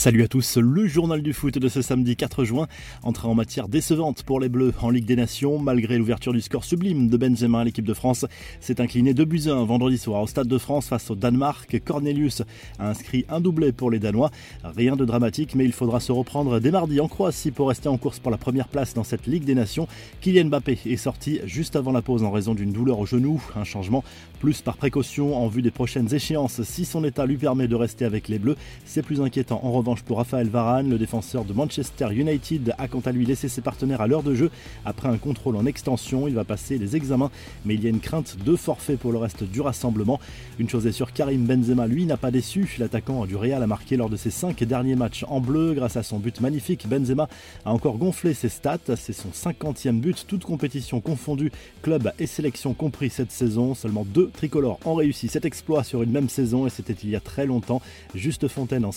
Salut à tous, le journal du foot de ce samedi 4 juin. Entrée en matière décevante pour les Bleus en Ligue des Nations, malgré l'ouverture du score sublime de Benzema, l'équipe de France s'est inclinée de buts 1 vendredi soir au Stade de France face au Danemark. Cornelius a inscrit un doublé pour les Danois. Rien de dramatique, mais il faudra se reprendre dès mardi en Croatie pour rester en course pour la première place dans cette Ligue des Nations. Kylian Mbappé est sorti juste avant la pause en raison d'une douleur au genou. Un changement plus par précaution en vue des prochaines échéances. Si son état lui permet de rester avec les Bleus, c'est plus inquiétant en revanche pour Raphaël Varane. Le défenseur de Manchester United a quant à lui laissé ses partenaires à l'heure de jeu. Après un contrôle en extension, il va passer les examens, mais il y a une crainte de forfait pour le reste du rassemblement. Une chose est sûre, Karim Benzema, lui, n'a pas déçu. L'attaquant du Real a marqué lors de ses cinq derniers matchs en bleu. Grâce à son but magnifique, Benzema a encore gonflé ses stats. C'est son 50e but, toute compétition confondue, club et sélection compris cette saison. Seulement deux tricolores ont réussi cet exploit sur une même saison et c'était il y a très longtemps. Juste Fontaine en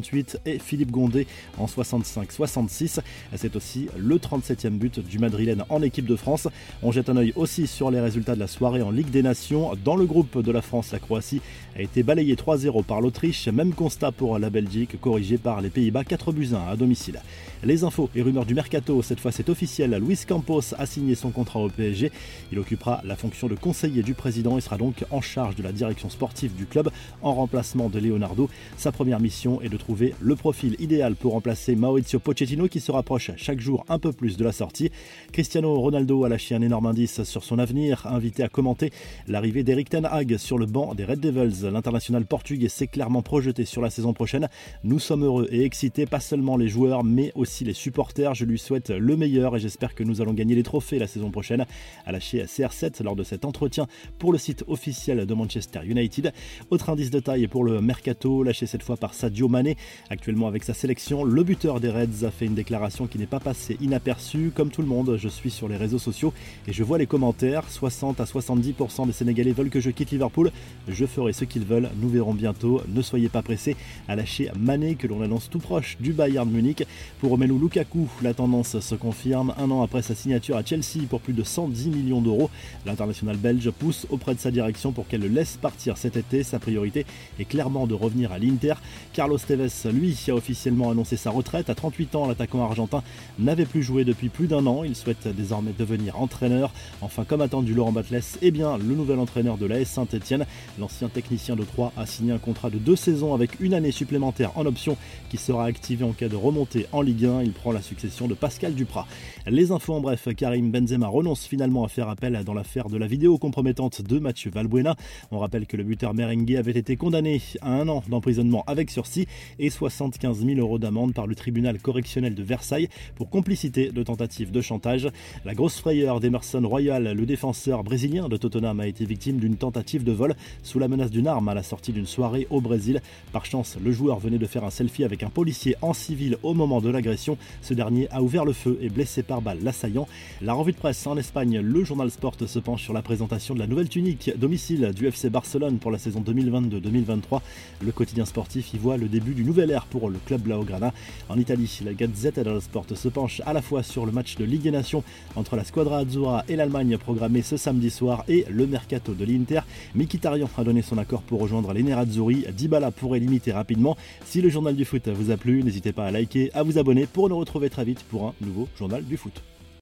57-58 et Philippe Gondé en 65-66. C'est aussi le 37e but du Madrilène en équipe de France. On jette un œil aussi sur les résultats de la soirée en Ligue des Nations. Dans le groupe de la France, la Croatie a été balayée 3-0 par l'Autriche. Même constat pour la Belgique, corrigée par les Pays-Bas 4 buts 1 à domicile. Les infos et rumeurs du mercato, cette fois c'est officiel. Luis Campos a signé son contrat au PSG. Il occupera la fonction de conseiller du président et sera donc en charge de la direction sportive du club en remplacement de Leonardo. Sa première mission est de le profil idéal pour remplacer Maurizio Pochettino qui se rapproche chaque jour un peu plus de la sortie. Cristiano Ronaldo a lâché un énorme indice sur son avenir, invité à commenter l'arrivée d'Eric Ten Hag sur le banc des Red Devils. L'international portugais s'est clairement projeté sur la saison prochaine. Nous sommes heureux et excités, pas seulement les joueurs, mais aussi les supporters. Je lui souhaite le meilleur et j'espère que nous allons gagner les trophées la saison prochaine. A lâché CR7 lors de cet entretien pour le site officiel de Manchester United. Autre indice de taille pour le mercato, lâché cette fois par Sadio Mané. Actuellement avec sa sélection, le buteur des Reds a fait une déclaration qui n'est pas passée inaperçue. Comme tout le monde, je suis sur les réseaux sociaux et je vois les commentaires. 60 à 70% des Sénégalais veulent que je quitte Liverpool. Je ferai ce qu'ils veulent. Nous verrons bientôt. Ne soyez pas pressés à lâcher Mané que l'on annonce tout proche du Bayern Munich. Pour Romelu Lukaku, la tendance se confirme. Un an après sa signature à Chelsea pour plus de 110 millions d'euros, l'international belge pousse auprès de sa direction pour qu'elle le laisse partir cet été. Sa priorité est clairement de revenir à l'Inter. Carlos Tevez, lui, a officiellement annoncé sa retraite. À 38 ans, l'attaquant argentin n'avait plus joué depuis plus d'un an. Il souhaite désormais devenir entraîneur. Enfin, comme attendu Laurent Batles, eh bien, le nouvel entraîneur de l'AS Saint-Etienne, l'ancien technicien de Troyes, a signé un contrat de deux saisons avec une année supplémentaire en option qui sera activé en cas de remontée en Ligue 1. Il prend la succession de Pascal Duprat. Les infos en bref, Karim Benzema renonce finalement à faire appel dans l'affaire de la vidéo compromettante de Mathieu Valbuena. On rappelle que le buteur merengue avait été condamné à un an d'emprisonnement avec sursis et 75 000 euros d'amende par le tribunal correctionnel de Versailles pour complicité de tentative de chantage. La grosse frayeur d'Emerson Royal, le défenseur brésilien de Tottenham, a été victime d'une tentative de vol sous la menace d'une arme à la sortie d'une soirée au Brésil. Par chance, le joueur venait de faire un selfie avec un policier en civil au moment de l'agression. Ce dernier a ouvert le feu et blessé par balle l'assaillant. La revue de presse en Espagne, le journal Sport se penche sur la présentation de la nouvelle tunique domicile du FC Barcelone pour la saison 2022-2023. Le quotidien sportif y voit le début du nouvel ère pour le club Blaugrana. En Italie, la Gazzetta dello Sport se penche à la fois sur le match de Ligue des Nations entre la Squadra Azzurra et l'Allemagne programmé ce samedi soir et le mercato de l'Inter. Mkhitaryan a donné son accord pour rejoindre les Nerazzurri. Dybala pourrait limiter rapidement. Si le journal du foot vous a plu, n'hésitez pas à liker, à vous abonner pour nous retrouver très vite pour un nouveau journal du foot.